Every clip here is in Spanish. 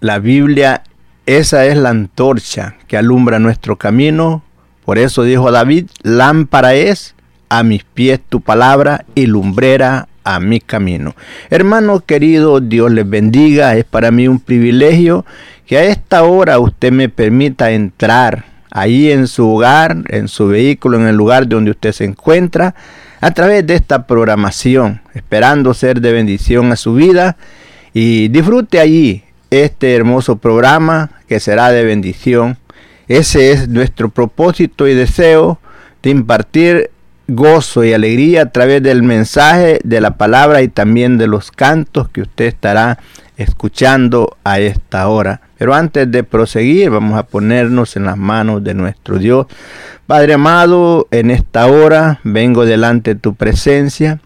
La Biblia, esa es la antorcha que alumbra nuestro camino. Por eso dijo David, lámpara es a mis pies tu palabra y lumbrera a mi camino. Hermano querido, Dios les bendiga. Es para mí un privilegio que a esta hora usted me permita entrar ahí en su hogar, en su vehículo, en el lugar donde usted se encuentra, a través de esta programación, esperando ser de bendición a su vida y disfrute allí este hermoso programa que será de bendición. Ese es nuestro propósito y deseo de impartir gozo y alegría a través del mensaje de la palabra y también de los cantos que usted estará escuchando a esta hora. Pero antes de proseguir, vamos a ponernos en las manos de nuestro Dios. Padre amado, en esta hora vengo delante de tu presencia,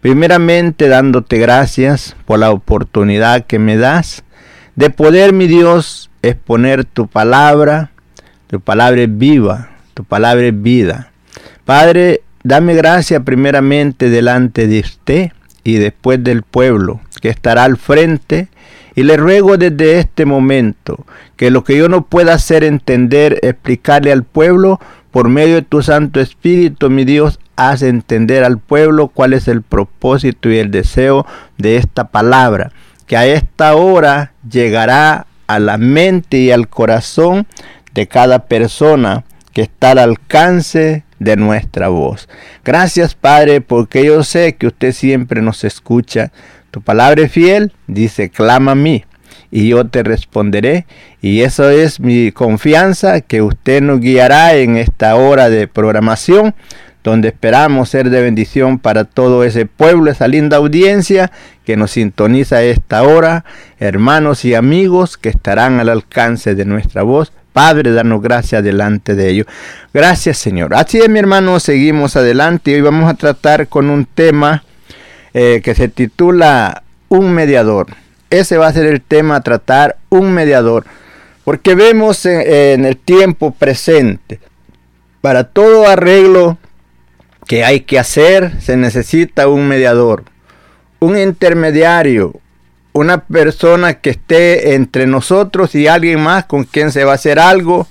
primeramente dándote gracias por la oportunidad que me das de poder, mi Dios, exponer tu palabra. Tu palabra es viva, tu palabra es vida. Padre, dame gracia primeramente delante de usted y después del pueblo que estará al frente. Y le ruego desde este momento que lo que yo no pueda hacer entender, explicarle al pueblo, por medio de tu Santo Espíritu, mi Dios, haz entender al pueblo cuál es el propósito y el deseo de esta palabra que a esta hora llegará a la mente y al corazón de cada persona que está al alcance de nuestra voz. Gracias Padre, porque yo sé que usted siempre nos escucha. Tu palabra fiel, dice, clama a mí y yo te responderé. Y eso es mi confianza que usted nos guiará en esta hora de programación donde esperamos ser de bendición para todo ese pueblo, esa linda audiencia que nos sintoniza a esta hora, hermanos y amigos que estarán al alcance de nuestra voz. Padre, danos gracias delante de ellos. Gracias, Señor. Así es, mi hermano, seguimos adelante. Hoy vamos a tratar con un tema eh, que se titula Un mediador. Ese va a ser el tema a tratar, un mediador. Porque vemos en el tiempo presente, para todo arreglo que hay que hacer, se necesita un mediador, un intermediario, una persona que esté entre nosotros y alguien más con quien se va a hacer algo.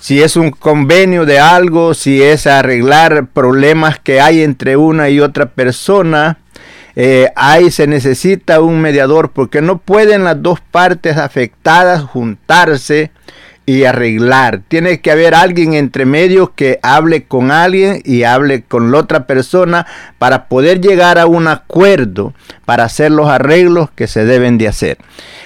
si es un convenio de algo, si es arreglar problemas que hay entre una y otra persona, eh, ahí se necesita un mediador porque no pueden las dos partes afectadas juntarse y arreglar. Tiene que haber alguien entre medio que hable con alguien y hable con la otra persona para poder llegar a un acuerdo para hacer los arreglos que se deben de hacer.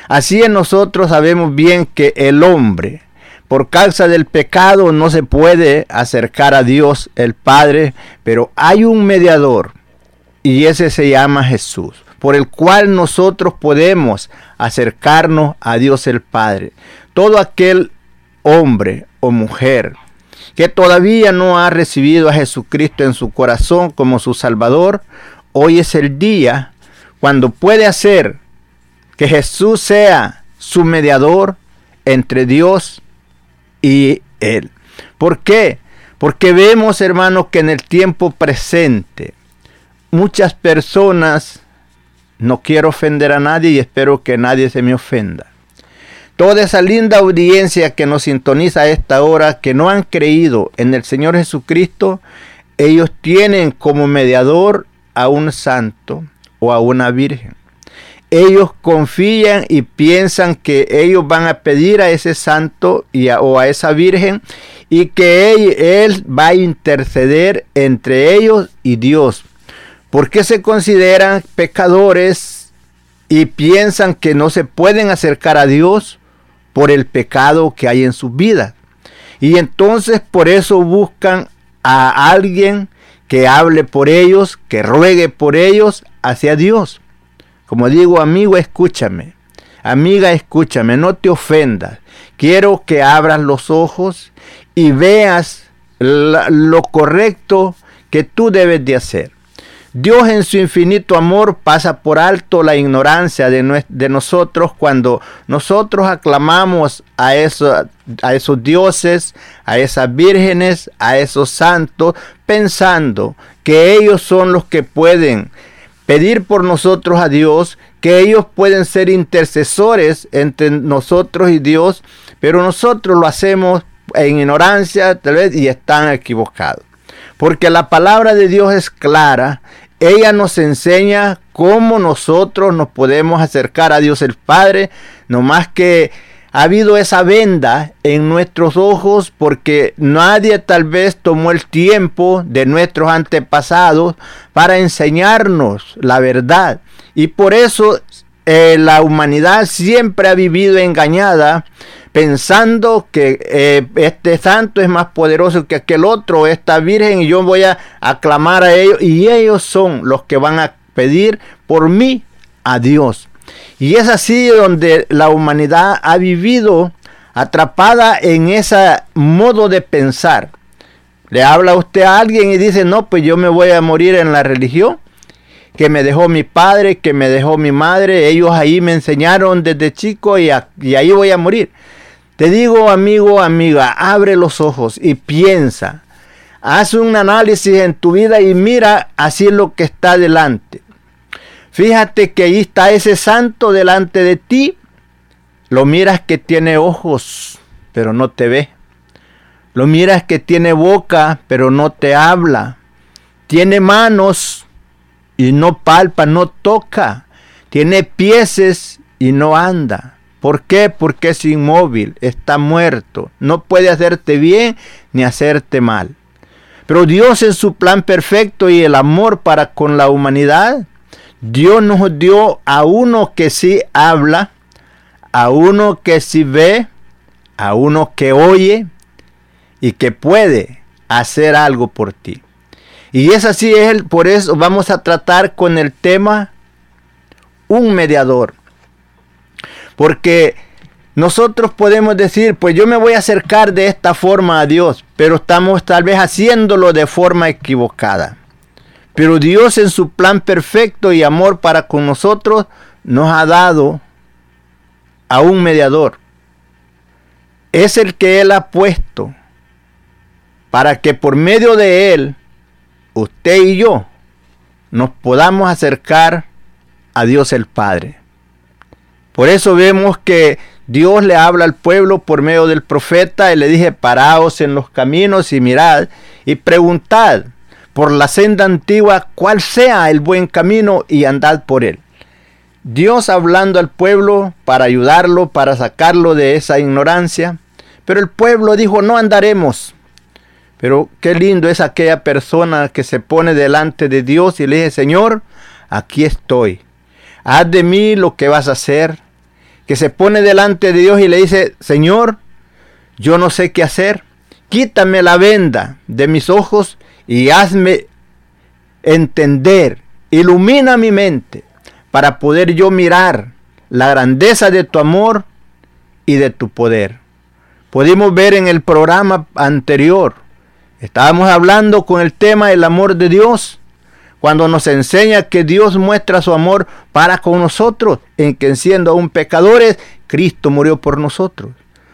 Así en nosotros sabemos bien que el hombre, por causa del pecado, no se puede acercar a Dios el Padre, pero hay un mediador y ese se llama Jesús por el cual nosotros podemos acercarnos a Dios el Padre. Todo aquel hombre o mujer que todavía no ha recibido a Jesucristo en su corazón como su Salvador, hoy es el día cuando puede hacer que Jesús sea su mediador entre Dios y Él. ¿Por qué? Porque vemos, hermanos, que en el tiempo presente muchas personas, no quiero ofender a nadie y espero que nadie se me ofenda, toda esa linda audiencia que nos sintoniza a esta hora, que no han creído en el Señor Jesucristo, ellos tienen como mediador a un santo o a una virgen. Ellos confían y piensan que ellos van a pedir a ese santo o a esa virgen y que él, él va a interceder entre ellos y Dios. Porque se consideran pecadores y piensan que no se pueden acercar a Dios por el pecado que hay en sus vidas. Y entonces por eso buscan a alguien que hable por ellos, que ruegue por ellos hacia Dios. Como digo, amigo, escúchame. Amiga, escúchame, no te ofendas. Quiero que abras los ojos y veas lo correcto que tú debes de hacer. Dios en su infinito amor pasa por alto la ignorancia de, nosotros cuando nosotros aclamamos a, eso, a esos dioses, a esas vírgenes, a esos santos, pensando que ellos son los que pueden pedir por nosotros a Dios, que ellos pueden ser intercesores entre nosotros y Dios, pero nosotros lo hacemos en ignorancia tal vez y están equivocados. Porque la palabra de Dios es clara ella nos enseña cómo nosotros nos podemos acercar a Dios el Padre, no más que ha habido esa venda en nuestros ojos porque nadie tal vez tomó el tiempo de nuestros antepasados para enseñarnos la verdad. Y por eso eh, la humanidad siempre ha vivido engañada pensando que eh, este santo es más poderoso que aquel otro, esta virgen, y yo voy a aclamar a ellos, y ellos son los que van a pedir por mí a Dios. Y es así donde la humanidad ha vivido atrapada en ese modo de pensar. Le habla usted a alguien y dice, no, pues yo me voy a morir en la religión que me dejó mi padre, que me dejó mi madre. Ellos ahí me enseñaron desde chico y, y ahí voy a morir. Te digo, amigo, amiga, abre los ojos y piensa. Haz un análisis en tu vida y mira así lo que está delante. Fíjate que ahí está ese santo delante de ti. Lo miras que tiene ojos, pero no te ve. Lo miras que tiene boca, pero no te habla. Tiene manos y no palpa, no toca. Tiene pies y no anda. ¿Por qué? Porque es inmóvil, está muerto, no puede hacerte bien ni hacerte mal. Pero Dios en su plan perfecto y el amor para con la humanidad, Dios nos dio a uno que sí habla, a uno que sí ve, a uno que oye y que puede hacer algo por ti. Y es así, por eso vamos a tratar con el tema un mediador. Porque nosotros podemos decir, pues yo me voy a acercar de esta forma a Dios, pero estamos tal vez haciéndolo de forma equivocada. Pero Dios en su plan perfecto y amor para con nosotros nos ha dado a un mediador. Es el que Él ha puesto para que por medio de Él, usted y yo, nos podamos acercar a Dios el Padre. Por eso vemos que Dios le habla al pueblo por medio del profeta y le dije, paraos en los caminos y mirad y preguntad por la senda antigua cuál sea el buen camino y andad por él. Dios hablando al pueblo para ayudarlo, para sacarlo de esa ignorancia. Pero el pueblo dijo, no andaremos. Pero qué lindo es aquella persona que se pone delante de Dios y le dice, Señor, aquí estoy. Haz de mí lo que vas a hacer. Que se pone delante de Dios y le dice, Señor, yo no sé qué hacer. Quítame la venda de mis ojos y hazme entender. Ilumina mi mente para poder yo mirar la grandeza de tu amor y de tu poder. Pudimos ver en el programa anterior, estábamos hablando con el tema del amor de Dios, cuando nos enseña que Dios muestra su amor para con nosotros, en que siendo aún pecadores, Cristo murió por nosotros.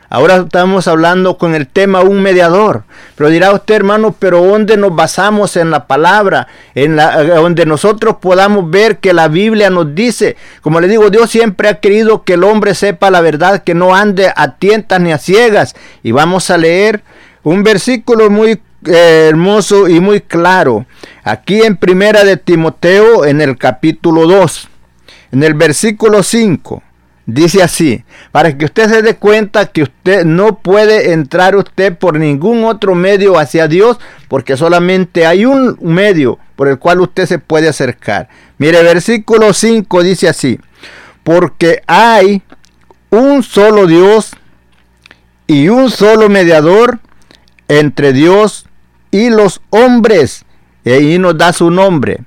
Ahora estamos hablando con el tema un mediador. Pero dirá usted, hermano, pero ¿dónde nos basamos en la palabra? En la, donde nosotros podamos ver que la Biblia nos dice, como le digo, Dios siempre ha querido que el hombre sepa la verdad, que no ande a tientas ni a ciegas. Y vamos a leer un versículo muy eh, hermoso y muy claro. Aquí en Primera de Timoteo, en el capítulo 2, en el versículo 5. Dice así, para que usted se dé cuenta que usted no puede entrar usted por ningún otro medio hacia Dios, porque solamente hay un medio por el cual usted se puede acercar. Mire, versículo 5 dice así, porque hay un solo Dios y un solo mediador entre Dios y los hombres. Y ahí nos da su nombre,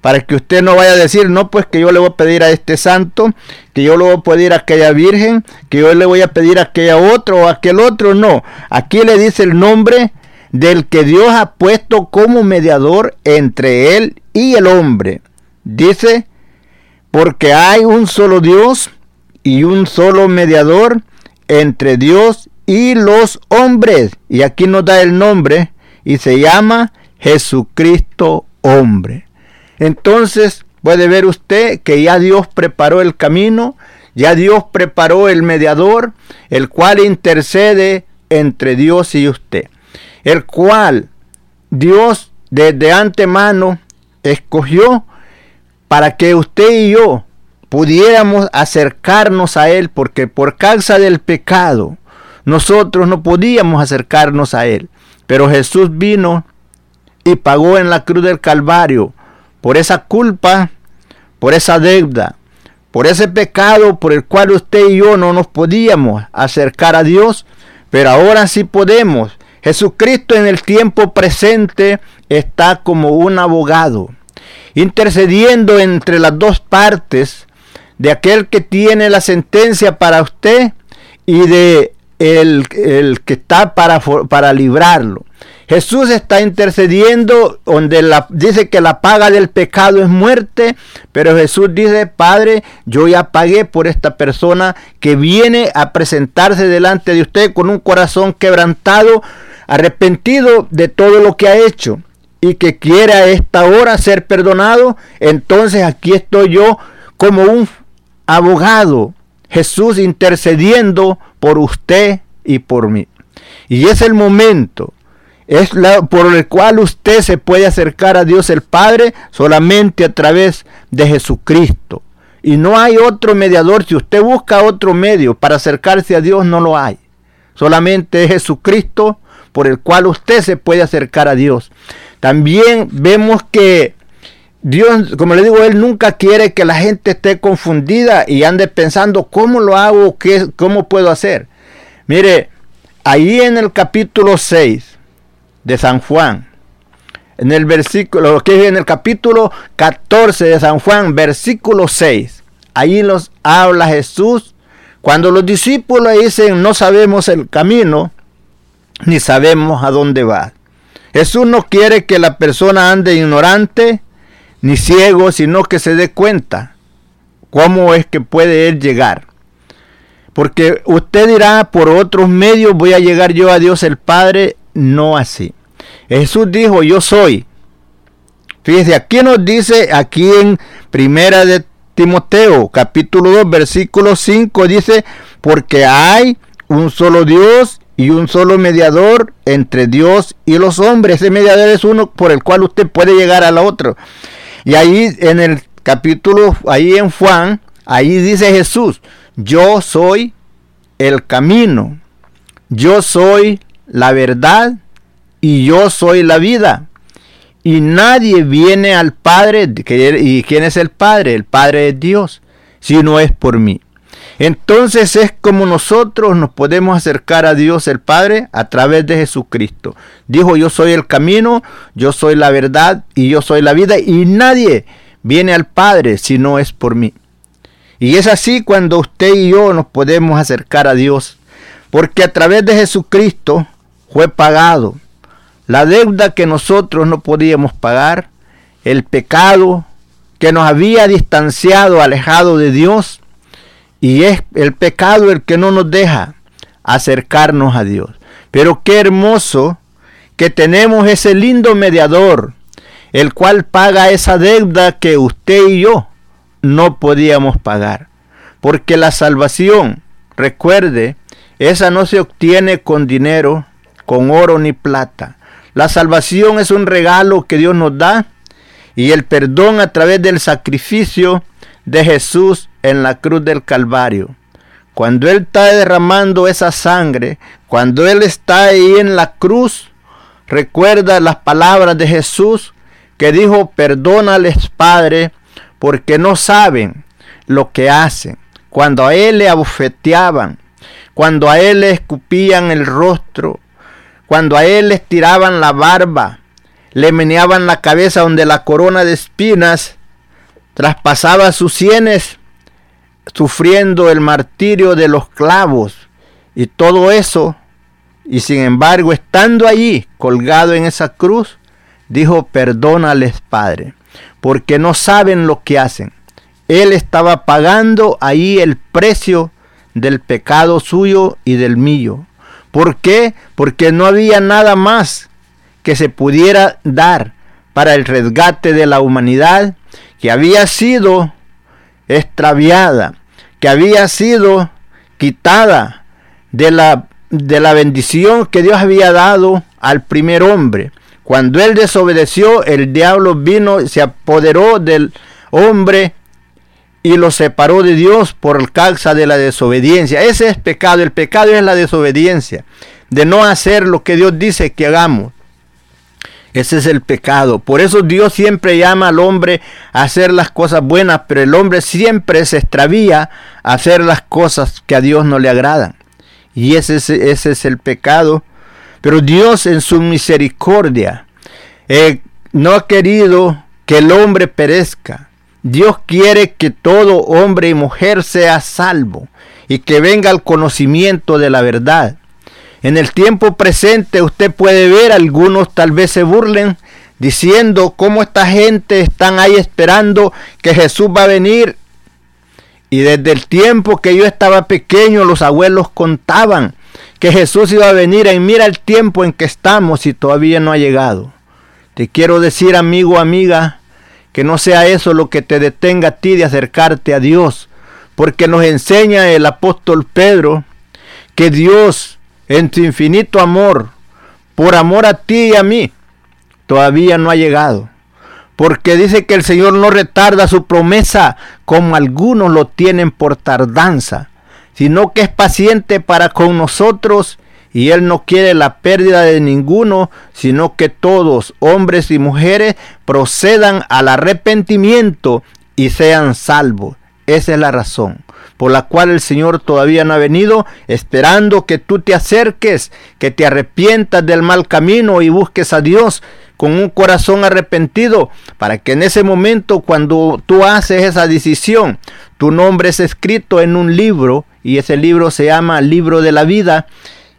para que usted no vaya a decir, no, pues que yo le voy a pedir a este santo, que yo le voy a pedir a aquella virgen, que yo le voy a pedir a aquella otro o a aquel otro, no. Aquí le dice el nombre del que Dios ha puesto como mediador entre él y el hombre. Dice, porque hay un solo Dios y un solo mediador entre Dios y los hombres. Y aquí nos da el nombre y se llama Jesucristo hombre. Entonces puede ver usted que ya Dios preparó el camino, ya Dios preparó el mediador, el cual intercede entre Dios y usted, el cual Dios desde antemano escogió para que usted y yo pudiéramos acercarnos a Él, porque por causa del pecado nosotros no podíamos acercarnos a Él. Pero Jesús vino y pagó en la cruz del Calvario por esa culpa, por esa deuda, por ese pecado por el cual usted y yo no nos podíamos acercar a Dios, pero ahora sí podemos. Jesucristo en el tiempo presente está como un abogado, intercediendo entre las dos partes de aquel que tiene la sentencia para usted y de el, el que está para, para librarlo. Jesús está intercediendo donde la, dice que la paga del pecado es muerte, pero Jesús dice, Padre, yo ya pagué por esta persona que viene a presentarse delante de usted con un corazón quebrantado, arrepentido de todo lo que ha hecho y que quiere a esta hora ser perdonado, entonces aquí estoy yo como un abogado, Jesús intercediendo por usted y por mí. Y es el momento es por el cual usted se puede acercar a Dios el Padre solamente a través de Jesucristo. Y no hay otro mediador. Si usted busca otro medio para acercarse a Dios, no lo hay. Solamente es Jesucristo por el cual usted se puede acercar a Dios. También vemos que Dios, como le digo, Él nunca quiere que la gente esté confundida y ande pensando cómo lo hago, qué, cómo puedo hacer. Mire, ahí en el capítulo 6, de San Juan. En el versículo, en el capítulo 14 de San Juan, versículo 6. Ahí nos habla Jesús. Cuando los discípulos dicen no sabemos el camino, ni sabemos a dónde va. Jesús no quiere que la persona ande ignorante ni ciego, sino que se dé cuenta cómo es que puede él llegar. Porque usted dirá, por otros medios voy a llegar yo a Dios el Padre, no así. Jesús dijo, yo soy. Fíjese, aquí nos dice, aquí en Primera de Timoteo capítulo 2 versículo 5 dice, porque hay un solo Dios y un solo mediador entre Dios y los hombres. Ese mediador es uno por el cual usted puede llegar al otro. Y ahí en el capítulo, ahí en Juan, ahí dice Jesús, yo soy el camino, yo soy la verdad y yo soy la vida. Y nadie viene al Padre, ¿y quién es el Padre? El Padre es Dios, si no es por mí. Entonces es como nosotros nos podemos acercar a Dios el Padre a través de Jesucristo. Dijo, yo soy el camino, yo soy la verdad y yo soy la vida y nadie viene al Padre si no es por mí. Y es así cuando usted y yo nos podemos acercar a Dios, porque a través de Jesucristo fue pagado la deuda que nosotros no podíamos pagar, el pecado que nos había distanciado, alejado de Dios, y es el pecado el que no nos deja acercarnos a Dios. Pero qué hermoso que tenemos ese lindo mediador, el cual paga esa deuda que usted y yo no podíamos pagar. Porque la salvación, recuerde, esa no se obtiene con dinero, con oro ni plata. La salvación es un regalo que Dios nos da y el perdón a través del sacrificio de Jesús en la cruz del Calvario. Cuando Él está derramando esa sangre, cuando Él está ahí en la cruz, recuerda las palabras de Jesús que dijo, perdónales Padre, porque no saben lo que hacen. Cuando a Él le abofeteaban, cuando a Él le escupían el rostro, cuando a él les tiraban la barba, le meneaban la cabeza donde la corona de espinas traspasaba sus sienes, sufriendo el martirio de los clavos y todo eso, y sin embargo estando allí colgado en esa cruz, dijo, perdónales Padre, porque no saben lo que hacen. Él estaba pagando ahí el precio del pecado suyo y del mío. ¿Por qué? Porque no había nada más que se pudiera dar para el resgate de la humanidad que había sido extraviada, que había sido quitada de la, de la bendición que Dios había dado al primer hombre. Cuando él desobedeció, el diablo vino, se apoderó del hombre y lo separó de Dios por causa de la desobediencia. Ese es pecado. El pecado es la desobediencia. De no hacer lo que Dios dice que hagamos. Ese es el pecado. Por eso Dios siempre llama al hombre a hacer las cosas buenas, pero el hombre siempre se extravía a hacer las cosas que a Dios no le agradan. Y ese es, ese es el pecado. Pero Dios en su misericordia eh, no ha querido que el hombre perezca, Dios quiere que todo hombre y mujer sea salvo y que venga al conocimiento de la verdad. En el tiempo presente usted puede ver, algunos tal vez se burlen diciendo cómo esta gente están ahí esperando que Jesús va a venir. Y desde el tiempo que yo estaba pequeño, los abuelos contaban que Jesús iba a venir y mira el tiempo en que estamos y todavía no ha llegado. Te quiero decir, amigo, amiga, que no sea eso lo que te detenga a ti de acercarte a Dios. Porque nos enseña el apóstol Pedro que Dios en su infinito amor, por amor a ti y a mí, todavía no ha llegado. Porque dice que el Señor no retarda su promesa como algunos lo tienen por tardanza, sino que es paciente para con nosotros y Él no quiere la pérdida de ninguno, sino que todos, hombres y mujeres, procedan al arrepentimiento y sean salvos. Esa es la razón por la cual el Señor todavía no ha venido, esperando que tú te acerques, que te arrepientas del mal camino y busques a Dios con un corazón arrepentido, para que en ese momento cuando tú haces esa decisión, tu nombre es escrito en un libro y ese libro se llama Libro de la Vida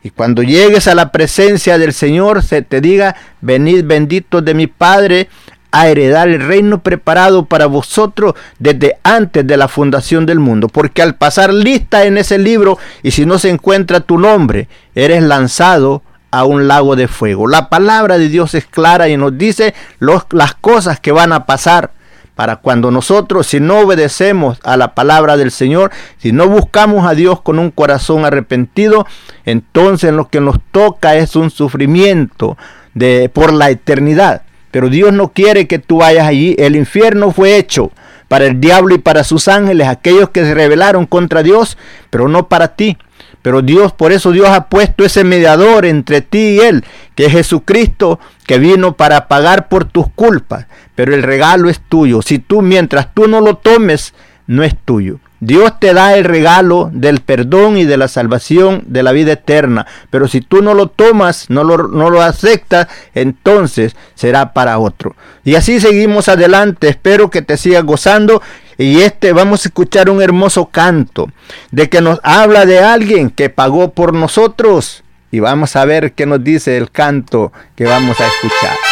y cuando llegues a la presencia del Señor, se te diga, venid benditos de mi Padre a heredar el reino preparado para vosotros desde antes de la fundación del mundo. Porque al pasar lista en ese libro, y si no se encuentra tu nombre, eres lanzado a un lago de fuego. La palabra de Dios es clara y nos dice las cosas que van a pasar. para cuando nosotros, si no obedecemos a la palabra del Señor, si no buscamos a Dios con un corazón arrepentido, entonces lo que nos toca es un sufrimiento de, por la eternidad. Pero Dios no quiere que tú vayas allí. El infierno fue hecho para el diablo y para sus ángeles, aquellos que se rebelaron contra Dios, pero no para ti. Pero Dios, por eso Dios ha puesto ese mediador entre ti y Él, que es Jesucristo, que vino para pagar por tus culpas. Pero el regalo es tuyo. Si tú, mientras tú no lo tomes, no es tuyo. Dios te da el regalo del perdón y de la salvación de la vida eterna. Pero si tú no lo tomas, no lo, no lo aceptas, entonces será para otro. Y así seguimos adelante. Espero que te sigas gozando y este vamos a escuchar un hermoso canto de que nos habla de alguien que pagó por nosotros. Y vamos a ver qué nos dice el canto que vamos a escuchar.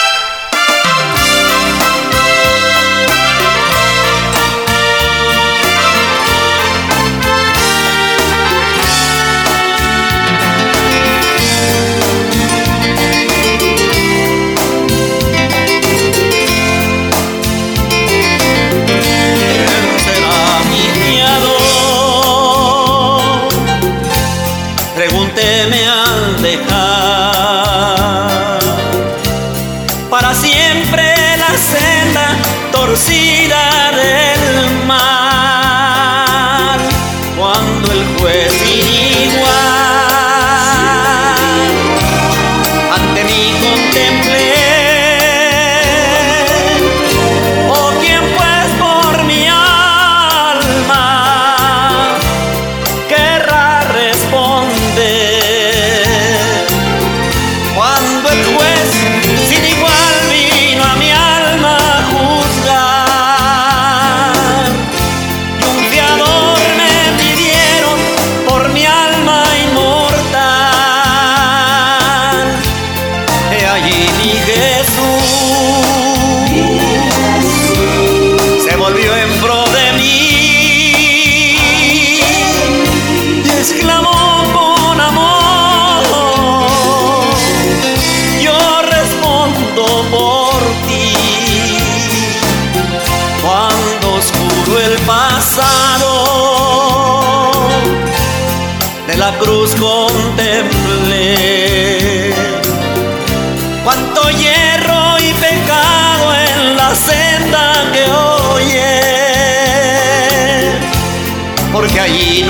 Cuando el juez sin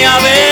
igual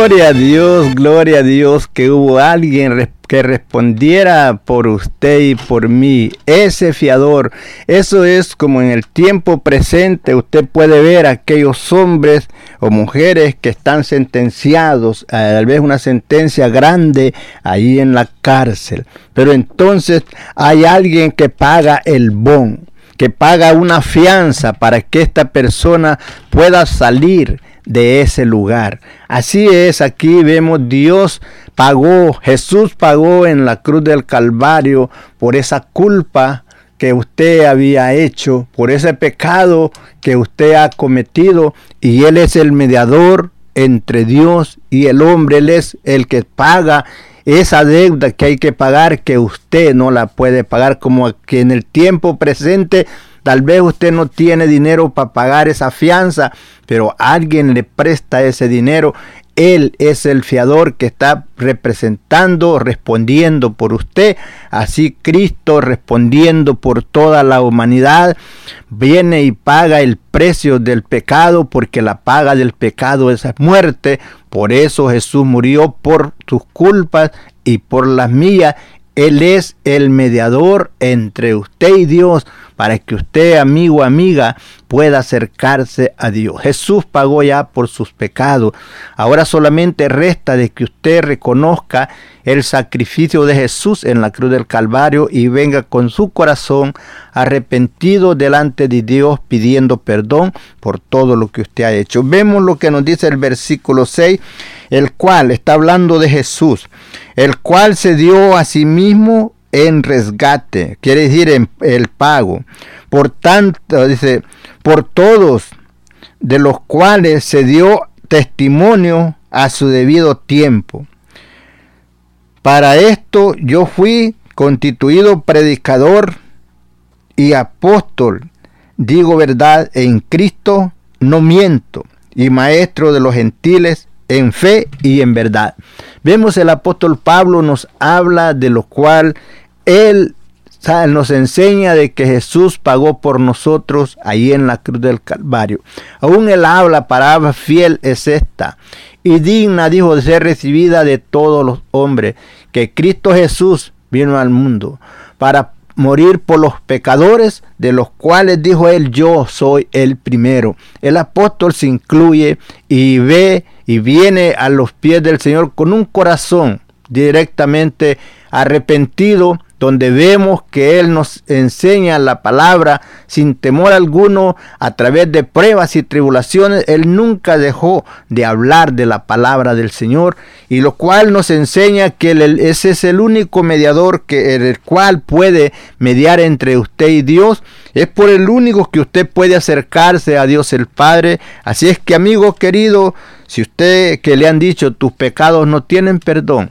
Gloria a Dios, gloria a Dios que hubo alguien que respondiera por usted y por mí. Ese fiador, eso es como en el tiempo presente usted puede ver a aquellos hombres o mujeres que están sentenciados, a tal vez una sentencia grande ahí en la cárcel. Pero entonces hay alguien que paga el bon que paga una fianza para que esta persona pueda salir de ese lugar. Así es, aquí vemos Dios pagó, Jesús pagó en la cruz del Calvario por esa culpa que usted había hecho, por ese pecado que usted ha cometido, y Él es el mediador entre Dios y el hombre, Él es el que paga esa deuda que hay que pagar que usted no la puede pagar como que en el tiempo presente Tal vez usted no tiene dinero para pagar esa fianza, pero alguien le presta ese dinero. Él es el fiador que está representando, respondiendo por usted. Así Cristo respondiendo por toda la humanidad viene y paga el precio del pecado porque la paga del pecado es muerte. Por eso Jesús murió por tus culpas y por las mías. Él es el mediador entre usted y Dios para que usted, amigo, amiga, pueda acercarse a Dios. Jesús pagó ya por sus pecados. Ahora solamente resta de que usted reconozca el sacrificio de Jesús en la cruz del Calvario y venga con su corazón arrepentido delante de Dios pidiendo perdón por todo lo que usted ha hecho. Vemos lo que nos dice el versículo 6, el cual está hablando de Jesús, el cual se dio a sí mismo en resgate, quiere decir en el pago. Por tanto, dice, por todos de los cuales se dio testimonio a su debido tiempo. Para esto yo fui constituido predicador y apóstol, digo verdad, en Cristo no miento, y maestro de los gentiles en fe y en verdad. Vemos el apóstol Pablo nos habla de lo cual él nos enseña de que Jesús pagó por nosotros ahí en la cruz del Calvario. Aún él habla, palabra fiel es esta. Y digna, dijo, de ser recibida de todos los hombres, que Cristo Jesús vino al mundo para morir por los pecadores, de los cuales dijo él, yo soy el primero. El apóstol se incluye y ve y viene a los pies del Señor con un corazón directamente arrepentido donde vemos que Él nos enseña la palabra sin temor alguno a través de pruebas y tribulaciones. Él nunca dejó de hablar de la palabra del Señor y lo cual nos enseña que ese es el único mediador que el cual puede mediar entre usted y Dios. Es por el único que usted puede acercarse a Dios el Padre. Así es que amigo querido, si usted que le han dicho tus pecados no tienen perdón,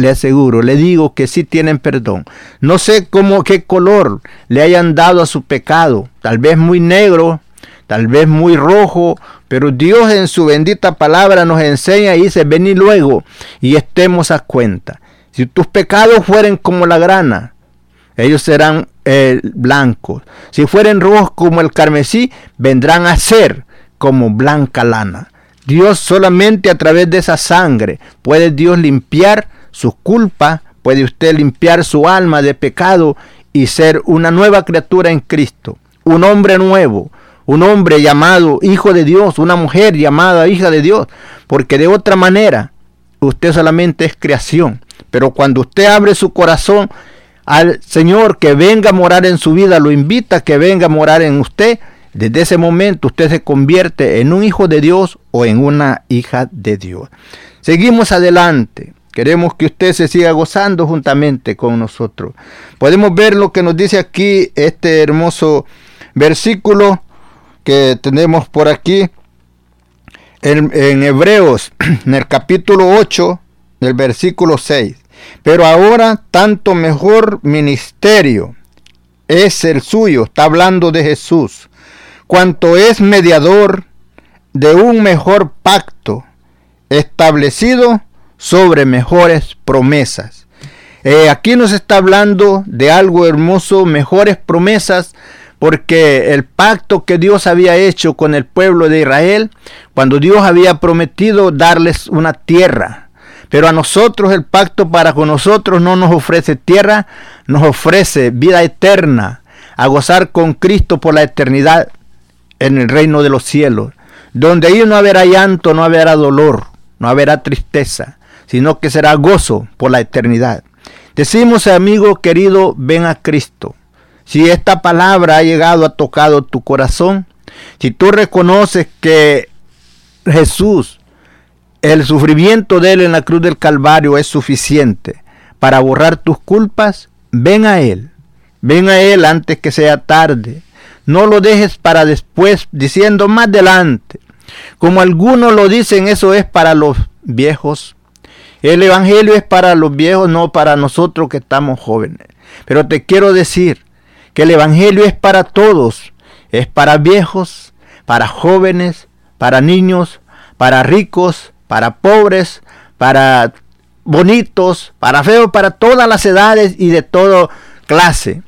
le aseguro, le digo que sí tienen perdón. No sé cómo, qué color le hayan dado a su pecado, tal vez muy negro, tal vez muy rojo, pero Dios en su bendita palabra nos enseña y dice, vení luego y estemos a cuenta. Si tus pecados fueren como la grana, ellos serán eh, blancos. Si fueren rojos como el carmesí, vendrán a ser como blanca lana. Dios solamente a través de esa sangre puede Dios limpiar su culpa, puede usted limpiar su alma de pecado y ser una nueva criatura en Cristo, un hombre nuevo, un hombre llamado hijo de Dios, una mujer llamada hija de Dios, porque de otra manera usted solamente es creación. Pero cuando usted abre su corazón al Señor que venga a morar en su vida, lo invita a que venga a morar en usted, desde ese momento usted se convierte en un hijo de Dios o en una hija de Dios. Seguimos adelante. Queremos que usted se siga gozando juntamente con nosotros. Podemos ver lo que nos dice aquí este hermoso versículo que tenemos por aquí en, Hebreos, en el capítulo 8, del versículo 6. Pero ahora tanto mejor ministerio es el suyo, está hablando de Jesús, cuanto es mediador de un mejor pacto establecido sobre mejores promesas. Eh, aquí nos está hablando de algo hermoso, mejores promesas, porque el pacto que Dios había hecho con el pueblo de Israel, cuando Dios había prometido darles una tierra, pero a nosotros el pacto para con nosotros no nos ofrece tierra, nos ofrece vida eterna, a gozar con Cristo por la eternidad en el reino de los cielos, donde ahí no habrá llanto, no habrá dolor, no habrá tristeza, sino que será gozo por la eternidad. Decimos, amigo querido, ven a Cristo. Si esta palabra ha llegado, a tocado tu corazón, si tú reconoces que Jesús, el sufrimiento de Él en la cruz del Calvario es suficiente para borrar tus culpas, ven a Él. Ven a Él antes que sea tarde. No lo dejes para después, diciendo más adelante. Como algunos lo dicen, eso es para los viejos. El Evangelio es para los viejos, no para nosotros que estamos jóvenes. Pero te quiero decir, que el Evangelio es para todos, es para viejos, para jóvenes, para niños, para ricos, para pobres, para bonitos, para feos, para todas las edades y de toda clase.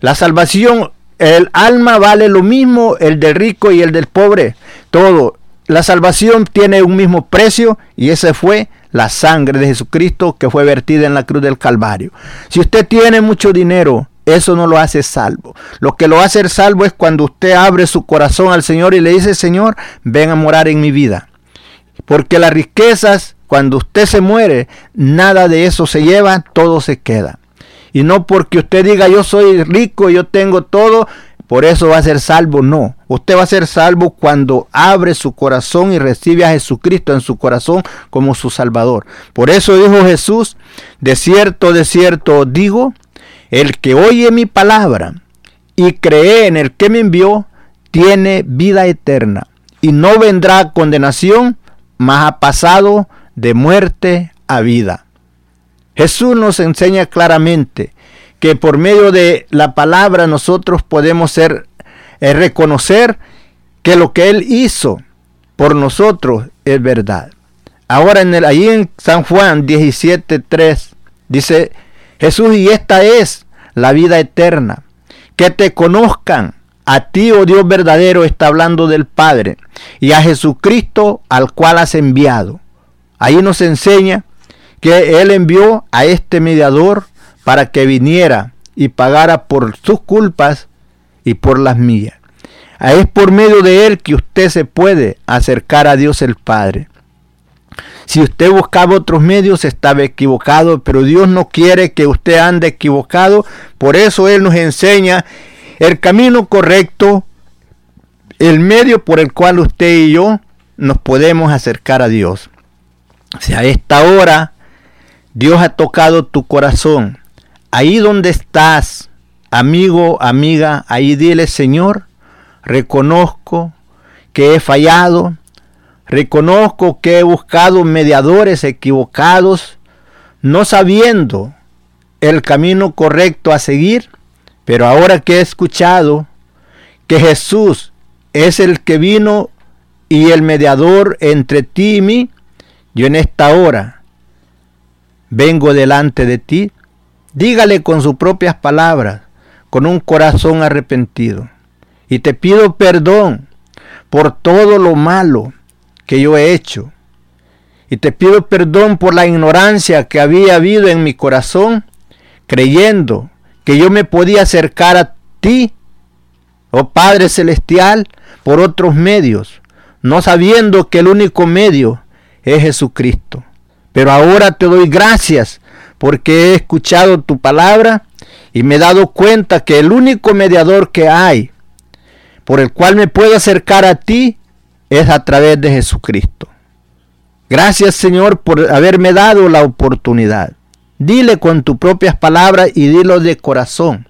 La salvación, el alma vale lo mismo, el del rico y el del pobre, todo. La salvación tiene un mismo precio y ese fue la sangre de Jesucristo que fue vertida en la cruz del Calvario. Si usted tiene mucho dinero, eso no lo hace salvo. Lo que lo hace salvo es cuando usted abre su corazón al Señor y le dice, Señor, ven a morar en mi vida. Porque las riquezas, cuando usted se muere, nada de eso se lleva, todo se queda. Y no porque usted diga, yo soy rico, yo tengo todo, por eso va a ser salvo. No, usted va a ser salvo cuando abre su corazón y recibe a Jesucristo en su corazón como su Salvador. Por eso dijo Jesús, de cierto, de cierto digo, el que oye mi palabra y cree en el que me envió, tiene vida eterna y no vendrá condenación, mas ha pasado de muerte a vida. Jesús nos enseña claramente que por medio de la palabra nosotros podemos ser eh, reconocer que lo que él hizo por nosotros es verdad. Ahora en el ahí en San Juan 17:3 dice Jesús, y esta es la vida eterna, que te conozcan. A ti, oh Dios verdadero, está hablando del Padre, y a Jesucristo al cual has enviado. Ahí nos enseña que Él envió a este mediador para que viniera y pagara por sus culpas y por las mías. Es por medio de Él que usted se puede acercar a Dios el Padre. Si usted buscaba otros medios, estaba equivocado, pero Dios no quiere que usted ande equivocado. Por eso Él nos enseña el camino correcto, el medio por el cual usted y yo nos podemos acercar a Dios. Si a esta hora Dios ha tocado tu corazón, ahí donde estás, amigo, amiga, ahí dile, Señor, reconozco que he fallado, Reconozco que he buscado mediadores equivocados, no sabiendo el camino correcto a seguir, pero ahora que he escuchado que Jesús es el que vino y el mediador entre ti y mí, yo en esta hora vengo delante de ti. Dígale con sus propias palabras, con un corazón arrepentido. Y te pido perdón por todo lo malo que yo he hecho. Y te pido perdón por la ignorancia que había habido en mi corazón, creyendo que yo me podía acercar a ti, oh Padre Celestial, por otros medios, no sabiendo que el único medio es Jesucristo. Pero ahora te doy gracias porque he escuchado tu palabra y me he dado cuenta que el único mediador que hay por el cual me puedo acercar a ti es a través de Jesucristo. Gracias Señor por haberme dado la oportunidad. Dile con tus propias palabras y dilo de corazón.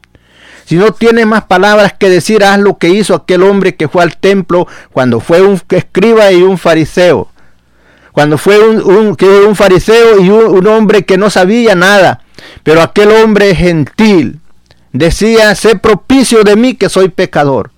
Si no tienes más palabras que decir, haz lo que hizo aquel hombre que fue al templo cuando fue un escriba y un fariseo. Cuando fue un, un fariseo y un, un hombre que no sabía nada. Pero aquel hombre gentil decía, sé propicio de mí que soy pecador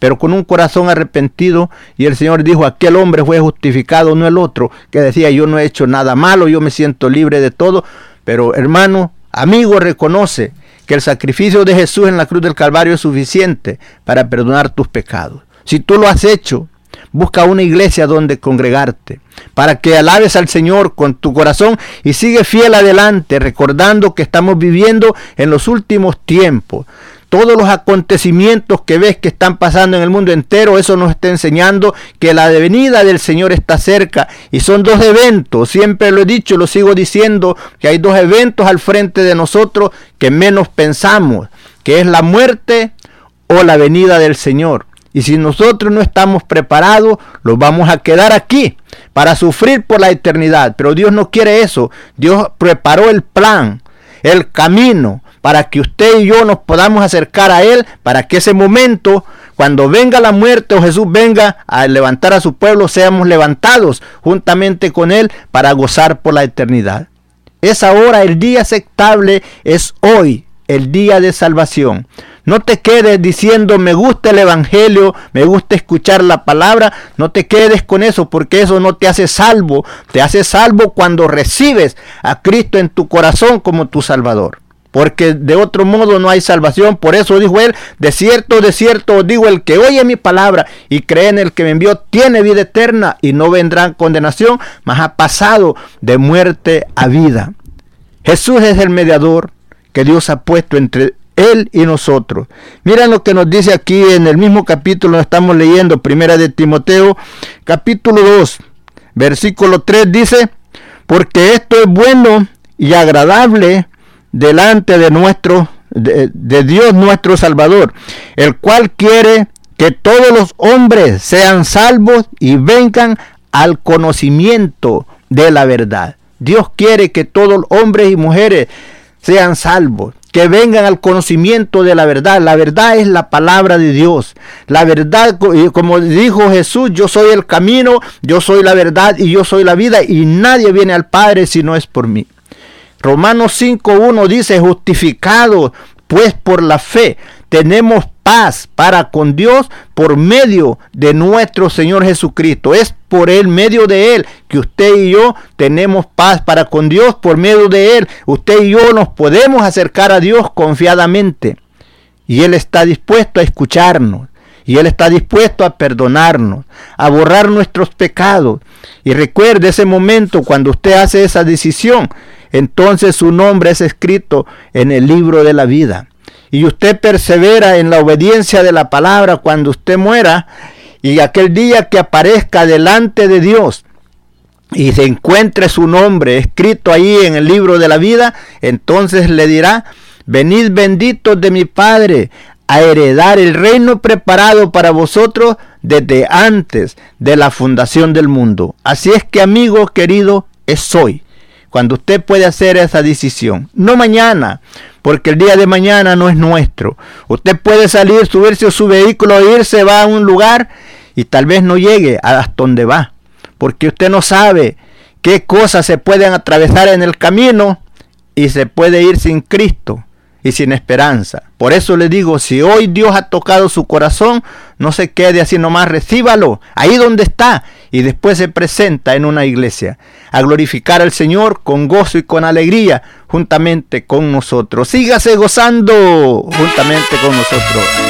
pero con un corazón arrepentido. Y el Señor dijo, aquel hombre fue justificado, no el otro, que decía, yo no he hecho nada malo, yo me siento libre de todo. Pero hermano, amigo, reconoce que el sacrificio de Jesús en la cruz del Calvario es suficiente para perdonar tus pecados. Si tú lo has hecho, busca una iglesia donde congregarte, para que alabes al Señor con tu corazón y sigue fiel adelante, recordando que estamos viviendo en los últimos tiempos todos los acontecimientos que ves que están pasando en el mundo entero, eso nos está enseñando que la venida del Señor está cerca. Y son dos eventos, siempre lo he dicho, lo sigo diciendo, que hay dos eventos al frente de nosotros que menos pensamos, que es la muerte o la venida del Señor. Y si nosotros no estamos preparados, los vamos a quedar aquí para sufrir por la eternidad. Pero Dios no quiere eso. Dios preparó el plan, el camino para que usted y yo nos podamos acercar a Él, para que ese momento, cuando venga la muerte o Jesús venga a levantar a su pueblo, seamos levantados juntamente con Él para gozar por la eternidad. Es ahora el día aceptable, es hoy el día de salvación. No te quedes diciendo me gusta el Evangelio, me gusta escuchar la palabra. No te quedes con eso porque eso no te hace salvo. Te hace salvo cuando recibes a Cristo en tu corazón como tu Salvador porque de otro modo no hay salvación. Por eso dijo él, de cierto, de cierto digo, el que oye mi palabra y cree en el que me envió, tiene vida eterna y no vendrá condenación, mas ha pasado de muerte a vida. Jesús es el mediador que Dios ha puesto entre él y nosotros. Mira lo que nos dice aquí en el mismo capítulo, estamos leyendo, primera de Timoteo, capítulo 2, versículo 3 dice, porque esto es bueno y agradable delante de nuestro de, Dios nuestro Salvador, el cual quiere que todos los hombres sean salvos y vengan al conocimiento de la verdad. Dios quiere que todos los hombres y mujeres sean salvos, que vengan al conocimiento de la verdad. La verdad es la palabra de Dios. La verdad, como dijo Jesús, yo soy el camino, yo soy la verdad y yo soy la vida y nadie viene al Padre si no es por mí. Romanos 5.1 dice, justificado pues por la fe, tenemos paz para con Dios por medio de nuestro Señor Jesucristo. Es por el medio de Él que usted y yo tenemos paz para con Dios. Por medio de Él, usted y yo nos podemos acercar a Dios confiadamente. Y Él está dispuesto a escucharnos. Y Él está dispuesto a perdonarnos, a borrar nuestros pecados. Y recuerde ese momento cuando usted hace esa decisión entonces su nombre es escrito en el libro de la vida. Y usted persevera en la obediencia de la palabra cuando usted muera y aquel día que aparezca delante de Dios y se encuentre su nombre escrito ahí en el libro de la vida, entonces le dirá, venid benditos de mi Padre a heredar el reino preparado para vosotros desde antes de la fundación del mundo. Así es que amigo querido, es hoy cuando usted puede hacer esa decisión. No mañana, porque el día de mañana no es nuestro. Usted puede salir, subirse a su vehículo, irse, va a un lugar y tal vez no llegue a donde va, porque usted no sabe qué cosas se pueden atravesar en el camino y se puede ir sin Cristo y sin esperanza. Por eso le digo, si hoy Dios ha tocado su corazón, no se quede así nomás, recíbalo ahí donde está y después se presenta en una iglesia a glorificar al Señor con gozo y con alegría juntamente con nosotros. Sígase gozando juntamente con nosotros.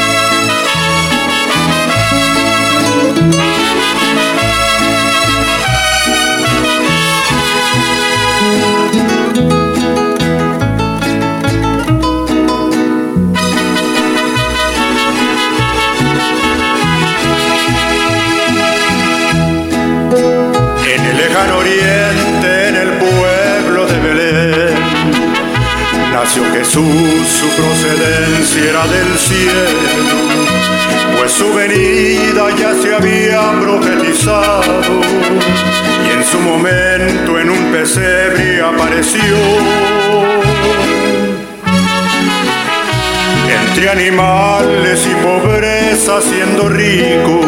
Su procedencia era del cielo, pues su venida ya se había profetizado y en su momento en un pesebre apareció. Entre animales y pobreza siendo rico,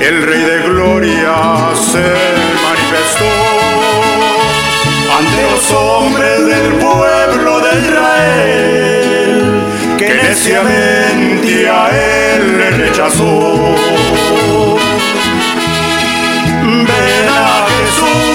el Rey de Gloria se manifestó los hombres del pueblo Israel, que neciamente a él le rechazó. Ven Jesús,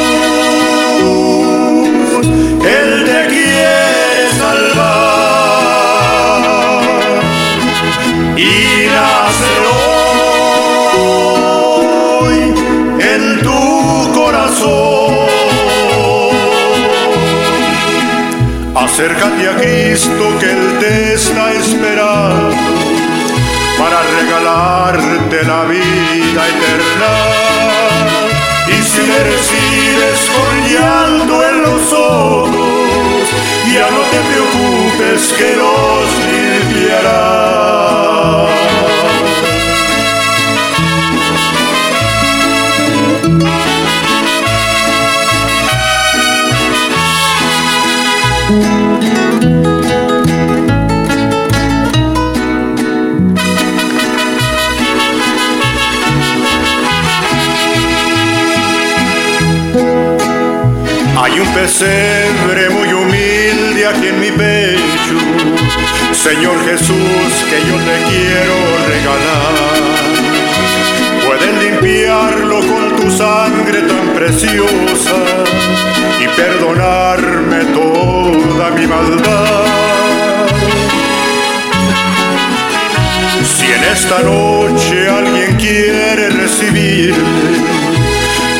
Acércate a Cristo que Él te está esperando para regalarte la vida eterna. Y si le recibes con llanto en los ojos, ya no te preocupes que los limpiará. Hay un pesebre muy humilde aquí en mi pecho, Señor Jesús, que yo te quiero regalar. Puedes limpiarlo con tu sangre tan preciosa y perdonarme toda mi maldad. Si en esta noche alguien quiere recibirme,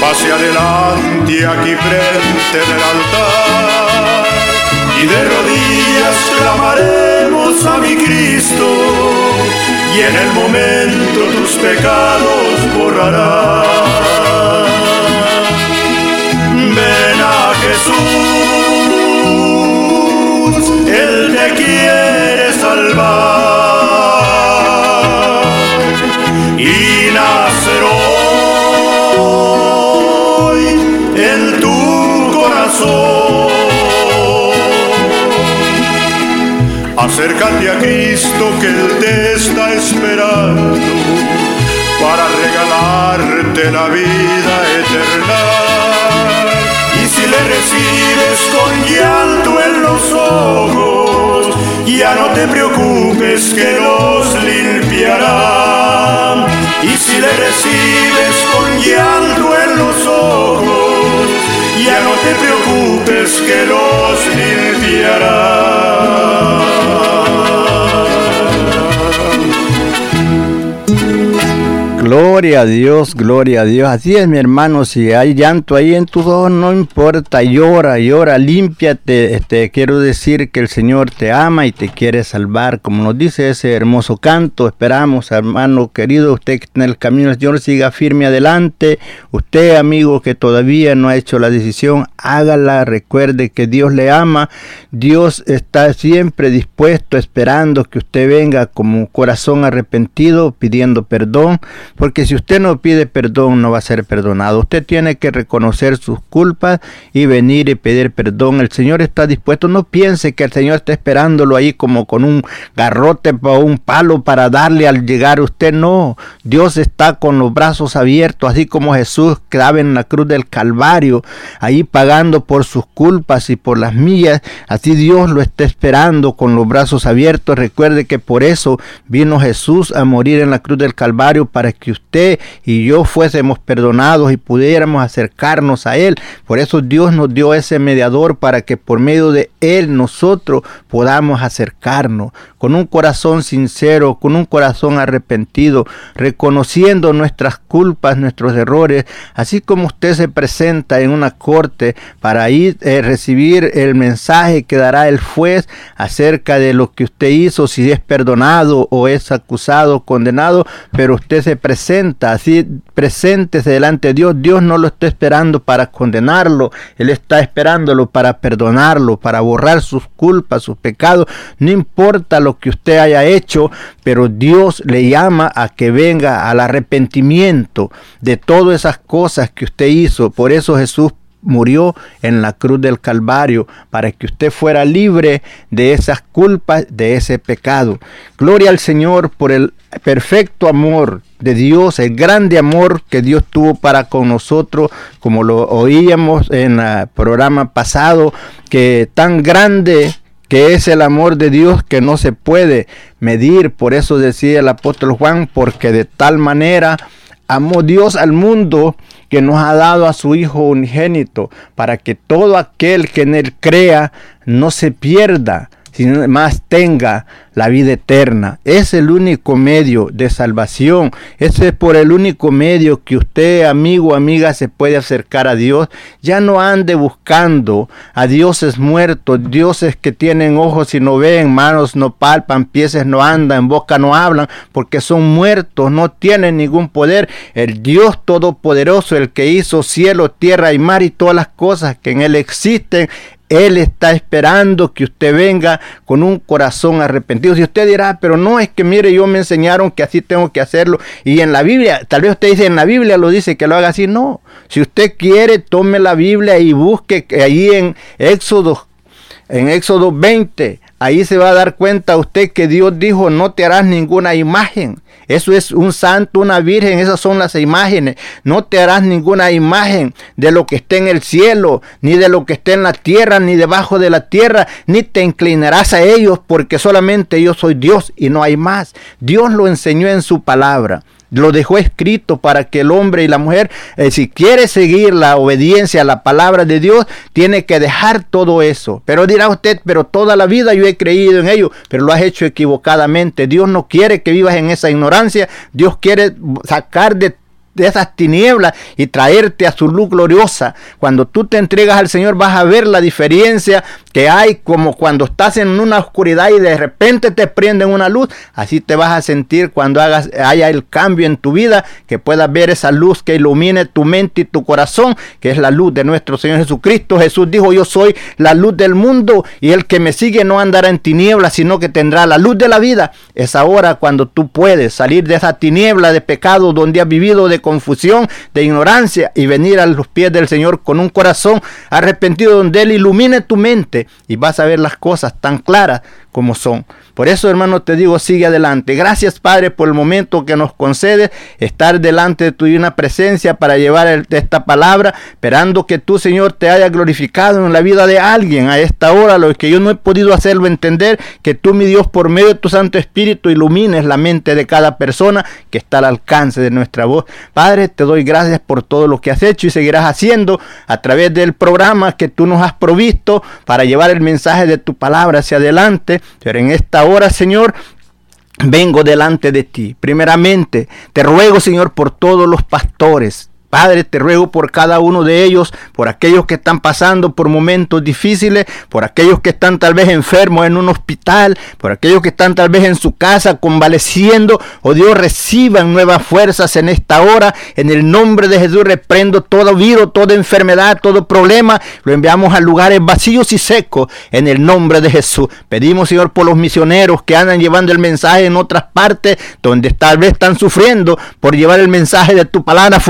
pase adelante aquí frente del altar y de rodillas clamaremos a mi Cristo y en el momento tus pecados borrará. Ven a Jesús, Él te quiere salvar y nacer Acércate a Cristo que Él te está esperando para regalarte la vida eterna. Y le recibes con llanto en los ojos, ya no te preocupes que los limpiará. Y si le recibes con llanto en los ojos, ya no te preocupes que los limpiará. Gloria a Dios, gloria a Dios. Así es, mi hermano. Si hay llanto ahí en tus ojos, no importa. Llora, llora, límpiate. Este, quiero decir que el Señor te ama y te quiere salvar. Como nos dice ese hermoso canto, esperamos, hermano querido, usted que en el camino del Señor, siga firme adelante. Usted, amigo, que todavía no ha hecho la decisión, hágala. Recuerde que Dios le ama. Dios está siempre dispuesto, esperando que usted venga como corazón arrepentido, pidiendo perdón. Porque si usted no pide perdón, no va a ser perdonado. Usted tiene que reconocer sus culpas y venir y pedir perdón. El Señor está dispuesto. No piense que el Señor está esperándolo ahí como con un garrote o un palo para darle al llegar. Usted no. Dios está con los brazos abiertos, así como Jesús quedaba en la cruz del Calvario, ahí pagando por sus culpas y por las mías. Así Dios lo está esperando con los brazos abiertos. Recuerde que por eso vino Jesús a morir en la cruz del Calvario para que usted y yo fuésemos perdonados y pudiéramos acercarnos a Él. Por eso Dios nos dio ese mediador para que por medio de Él nosotros podamos acercarnos con un corazón sincero, con un corazón arrepentido, reconociendo nuestras culpas, nuestros errores, así como usted se presenta en una corte para ir eh, recibir el mensaje que dará el juez acerca de lo que usted hizo, si es perdonado o es acusado, condenado, pero usted se presenta así, presente delante de Dios. Dios no lo está esperando para condenarlo, Él está esperándolo para perdonarlo, para borrar sus culpas, sus pecados. No importa lo que usted haya hecho, pero Dios le llama a que venga al arrepentimiento de todas esas cosas que usted hizo. Por eso Jesús murió en la cruz del Calvario para que usted fuera libre de esas culpas, de ese pecado. Gloria al Señor por el perfecto amor de Dios, el grande amor que Dios tuvo para con nosotros, como lo oíamos en el programa pasado, que tan grande que es el amor de Dios que no se puede medir. Por eso decía el apóstol Juan, porque de tal manera amó Dios al mundo que nos ha dado a su Hijo unigénito, para que todo aquel que en él crea no se pierda, sino más tenga la vida eterna. Es el único medio de salvación. Ese es por el único medio que usted, amigo o amiga, se puede acercar a Dios. Ya no ande buscando a dioses muertos, dioses que tienen ojos y no ven, manos no palpan, pies no andan, boca no hablan, porque son muertos, no tienen ningún poder. El Dios Todopoderoso, el que hizo cielo, tierra y mar y todas las cosas que en Él existen, él está esperando que usted venga con un corazón arrepentido. Si usted dirá, pero no es que mire, yo me enseñaron que así tengo que hacerlo. Y en la Biblia, tal vez usted dice, en la Biblia lo dice que lo haga así. No, si usted quiere, tome la Biblia y busque ahí en Éxodo, en Éxodo 20, ahí se va a dar cuenta usted que Dios dijo, no te harás ninguna imagen. Eso es un santo, una virgen, esas son las imágenes. No te harás ninguna imagen de lo que esté en el cielo, ni de lo que esté en la tierra, ni debajo de la tierra, ni te inclinarás a ellos, porque solamente yo soy Dios y no hay más. Dios lo enseñó en su palabra lo dejó escrito para que el hombre y la mujer, eh, si quiere seguir la obediencia a la palabra de Dios, tiene que dejar todo eso. Pero dirá usted, pero toda la vida yo he creído en ello, pero lo has hecho equivocadamente. Dios no quiere que vivas en esa ignorancia. Dios quiere sacar de de esas tinieblas y traerte a su luz gloriosa. Cuando tú te entregas al Señor vas a ver la diferencia que hay como cuando estás en una oscuridad y de repente te prenden una luz. Así te vas a sentir cuando hagas, haya el cambio en tu vida, que puedas ver esa luz que ilumine tu mente y tu corazón, que es la luz de nuestro Señor Jesucristo. Jesús dijo, yo soy la luz del mundo y el que me sigue no andará en tinieblas, sino que tendrá la luz de la vida. Es ahora cuando tú puedes salir de esa tiniebla de pecado donde has vivido de confusión, de ignorancia y venir a los pies del Señor con un corazón arrepentido donde Él ilumine tu mente y vas a ver las cosas tan claras como son. Por eso, hermano, te digo, sigue adelante. Gracias, Padre, por el momento que nos concede estar delante de tu una presencia para llevar esta palabra, esperando que tú, Señor, te haya glorificado en la vida de alguien a esta hora, lo que yo no he podido hacerlo entender, que tú, mi Dios, por medio de tu Santo Espíritu, ilumines la mente de cada persona que está al alcance de nuestra voz. Padre, te doy gracias por todo lo que has hecho y seguirás haciendo a través del programa que tú nos has provisto para llevar el mensaje de tu palabra hacia adelante. Pero en esta hora, Señor, vengo delante de ti. Primeramente, te ruego, Señor, por todos los pastores, Padre, te ruego por cada uno de ellos, por aquellos que están pasando por momentos difíciles, por aquellos que están tal vez enfermos en un hospital, por aquellos que están tal vez en su casa convaleciendo. Oh Dios, reciban nuevas fuerzas en esta hora. En el nombre de Jesús reprendo todo virus, toda enfermedad, todo problema. Lo enviamos a lugares vacíos y secos en el nombre de Jesús. Pedimos, Señor, por los misioneros que andan llevando el mensaje en otras partes donde tal vez están sufriendo por llevar el mensaje de tu palabra.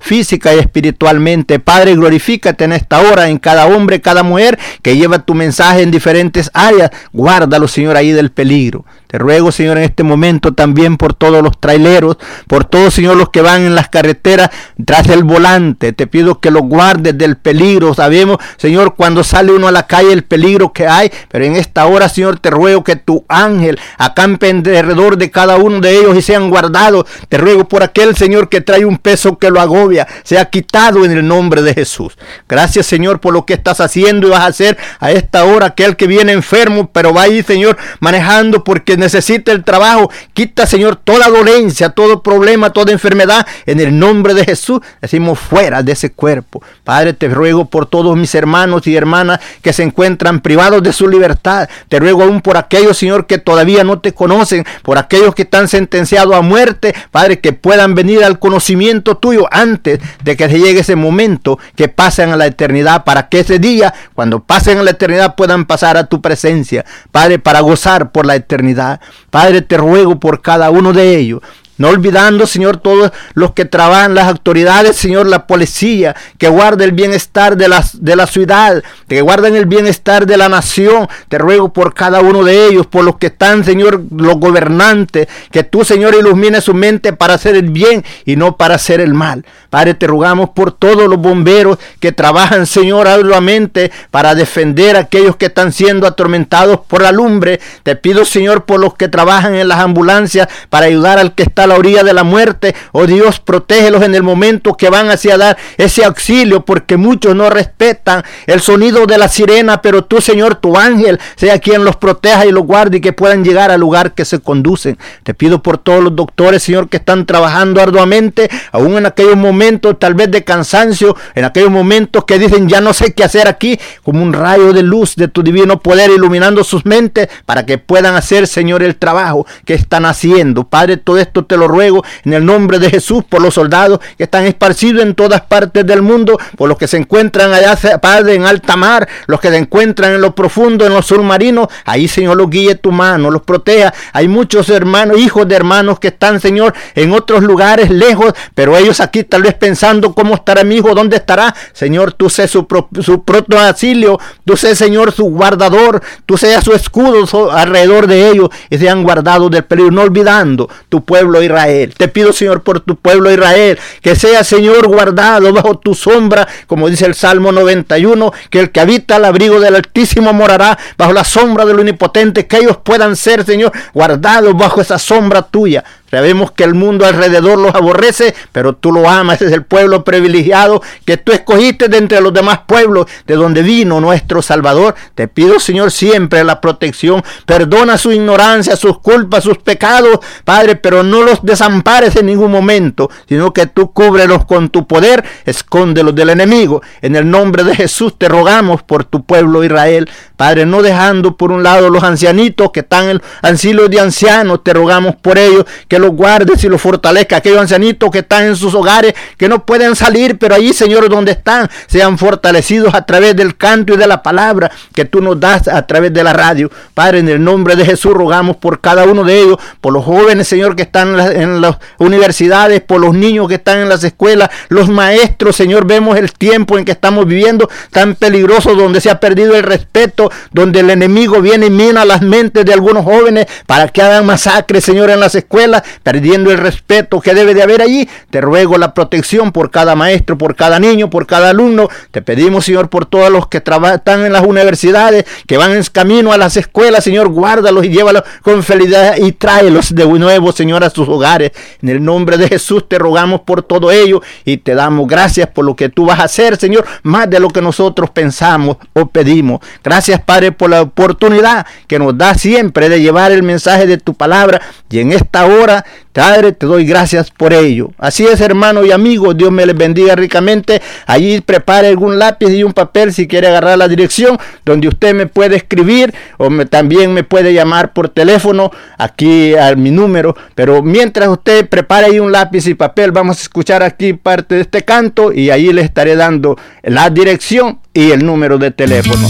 Física y espiritualmente. Padre, glorifícate en esta hora en cada hombre, cada mujer que lleva tu mensaje en diferentes áreas. Guárdalo, Señor, ahí del peligro. Te ruego, Señor, en este momento también por todos los traileros, por todos, Señor, los que van en las carreteras tras el volante. Te pido que los guardes del peligro. Sabemos, Señor, cuando sale uno a la calle el peligro que hay, pero en esta hora, Señor, te ruego que tu ángel acampe alrededor de cada uno de ellos y sean guardados. Te ruego por aquel, Señor, que trae un peso que lo agobia, sea quitado en el nombre de Jesús. Gracias, Señor, por lo que estás haciendo y vas a hacer a esta hora aquel que viene enfermo, pero va ahí, Señor, manejando porque necesita el trabajo. Quita, Señor, toda dolencia, todo problema, toda enfermedad. En el nombre de Jesús, decimos fuera de ese cuerpo. Padre, te ruego por todos mis hermanos y hermanas que se encuentran privados de su libertad. Te ruego aún por aquellos, Señor, que todavía no te conocen, por aquellos que están sentenciados a muerte. Padre, que puedan venir al conocimiento tuyo antes de que se llegue ese momento, que pasen a la eternidad, para que ese día, cuando pasen a la eternidad, puedan pasar a tu presencia. Padre, para gozar por la eternidad. Padre, te ruego por cada uno de ellos. No olvidando, Señor, todos los que trabajan, las autoridades, Señor, la policía, que guarde el bienestar de la, de la ciudad, que guarden el bienestar de la nación. Te ruego por cada uno de ellos, por los que están, Señor, los gobernantes, que tú, Señor, ilumine su mente para hacer el bien y no para hacer el mal. Padre, te rogamos por todos los bomberos que trabajan, Señor, arduamente para defender a aquellos que están siendo atormentados por la lumbre. Te pido, Señor, por los que trabajan en las ambulancias para ayudar al que está la orilla de la muerte. Oh Dios, protégelos en el momento que van hacia dar ese auxilio, porque muchos no respetan el sonido de la sirena, pero tú, Señor, tu ángel, sea quien los proteja y los guarde y que puedan llegar al lugar que se conducen. Te pido por todos los doctores, Señor, que están trabajando arduamente, aún en aquellos momentos tal vez de cansancio, en aquellos momentos que dicen ya no sé qué hacer aquí, como un rayo de luz de tu divino poder iluminando sus mentes para que puedan hacer, Señor, el trabajo que están haciendo. Padre, todo esto te lo ruego en el nombre de Jesús por los soldados que están esparcidos en todas partes del mundo, por los que se encuentran allá, Padre, en alta mar, los que se encuentran en lo profundo, en los submarinos. Ahí, Señor, los guíe tu mano, los proteja. Hay muchos hermanos, hijos de hermanos que están, Señor, en otros lugares lejos, pero ellos aquí tal vez pensando cómo estará mi hijo, dónde estará. Señor, tú sé su, su propio asilio, tú sé, Señor, su guardador, tú seas su escudo alrededor de ellos y sean guardados del peligro, no olvidando tu pueblo Israel. Te pido, Señor, por tu pueblo Israel, que sea, Señor, guardado bajo tu sombra, como dice el Salmo 91, que el que habita al abrigo del Altísimo morará bajo la sombra del Omnipotente, que ellos puedan ser, Señor, guardados bajo esa sombra tuya. Sabemos que el mundo alrededor los aborrece, pero tú lo amas. Es el pueblo privilegiado que tú escogiste de entre los demás pueblos de donde vino nuestro Salvador. Te pido, Señor, siempre la protección. Perdona su ignorancia, sus culpas, sus pecados, Padre, pero no los desampares en ningún momento, sino que tú cúbrelos con tu poder, escóndelos del enemigo. En el nombre de Jesús te rogamos por tu pueblo Israel. Padre, no dejando por un lado los ancianitos que están en asilo de ancianos, te rogamos por ellos que los guardes y los fortalezca. Aquellos ancianitos que están en sus hogares, que no pueden salir, pero ahí, Señor, donde están, sean fortalecidos a través del canto y de la palabra que tú nos das a través de la radio. Padre, en el nombre de Jesús rogamos por cada uno de ellos, por los jóvenes, Señor, que están en las universidades, por los niños que están en las escuelas, los maestros, Señor, vemos el tiempo en que estamos viviendo tan peligroso, donde se ha perdido el respeto, donde el enemigo viene y mina las mentes de algunos jóvenes para que hagan masacres, Señor, en las escuelas, perdiendo el respeto que debe de haber allí. Te ruego la protección por cada maestro, por cada niño, por cada alumno. Te pedimos, Señor, por todos los que están en las universidades, que van en camino a las escuelas, Señor, guárdalos y llévalos con felicidad y tráelos de nuevo, Señor, a sus hogares. En el nombre de Jesús te rogamos por todo ello y te damos gracias por lo que tú vas a hacer, Señor, más de lo que nosotros pensamos o pedimos. Gracias, Padre, por la oportunidad que nos da siempre de llevar el mensaje de tu palabra y en esta hora Padre, te doy gracias por ello. Así es, hermano y amigo, Dios me les bendiga ricamente. Allí prepare algún lápiz y un papel si quiere agarrar la dirección donde usted me puede escribir o también me puede llamar por teléfono aquí a mi número. Pero mientras usted prepare ahí un lápiz y papel, vamos a escuchar aquí parte de este canto y ahí le estaré dando la dirección y el número de teléfono.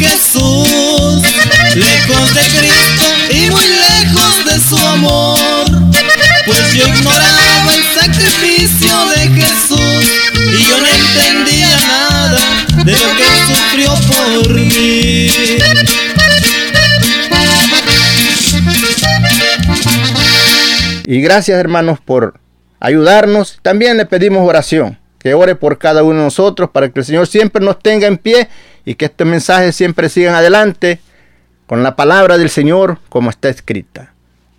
Jesús, lejos de Cristo y muy lejos de su amor. Pues yo ignoraba el sacrificio de Jesús y yo no entendía nada de lo que sufrió por mí. Y gracias hermanos por ayudarnos. También le pedimos oración que ore por cada uno de nosotros para que el Señor siempre nos tenga en pie y que este mensaje siempre siga adelante con la palabra del Señor como está escrita.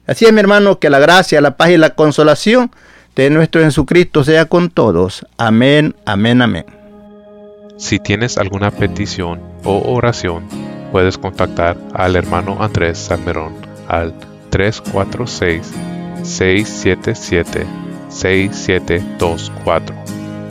Así es, mi hermano, que la gracia, la paz y la consolación de nuestro Jesucristo sea con todos. Amén, amén, amén. Si tienes alguna petición o oración, puedes contactar al hermano Andrés Salmerón al 346 677 6724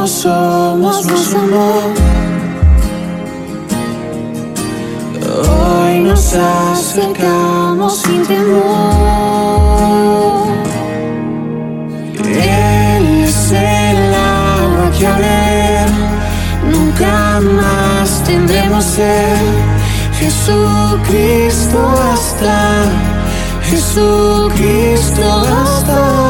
Como somos, nos amó. Hoy nos acercamos sin temor. Él es el agua que a ver nunca más tendremos sed. Jesucristo hasta, Jesucristo hasta,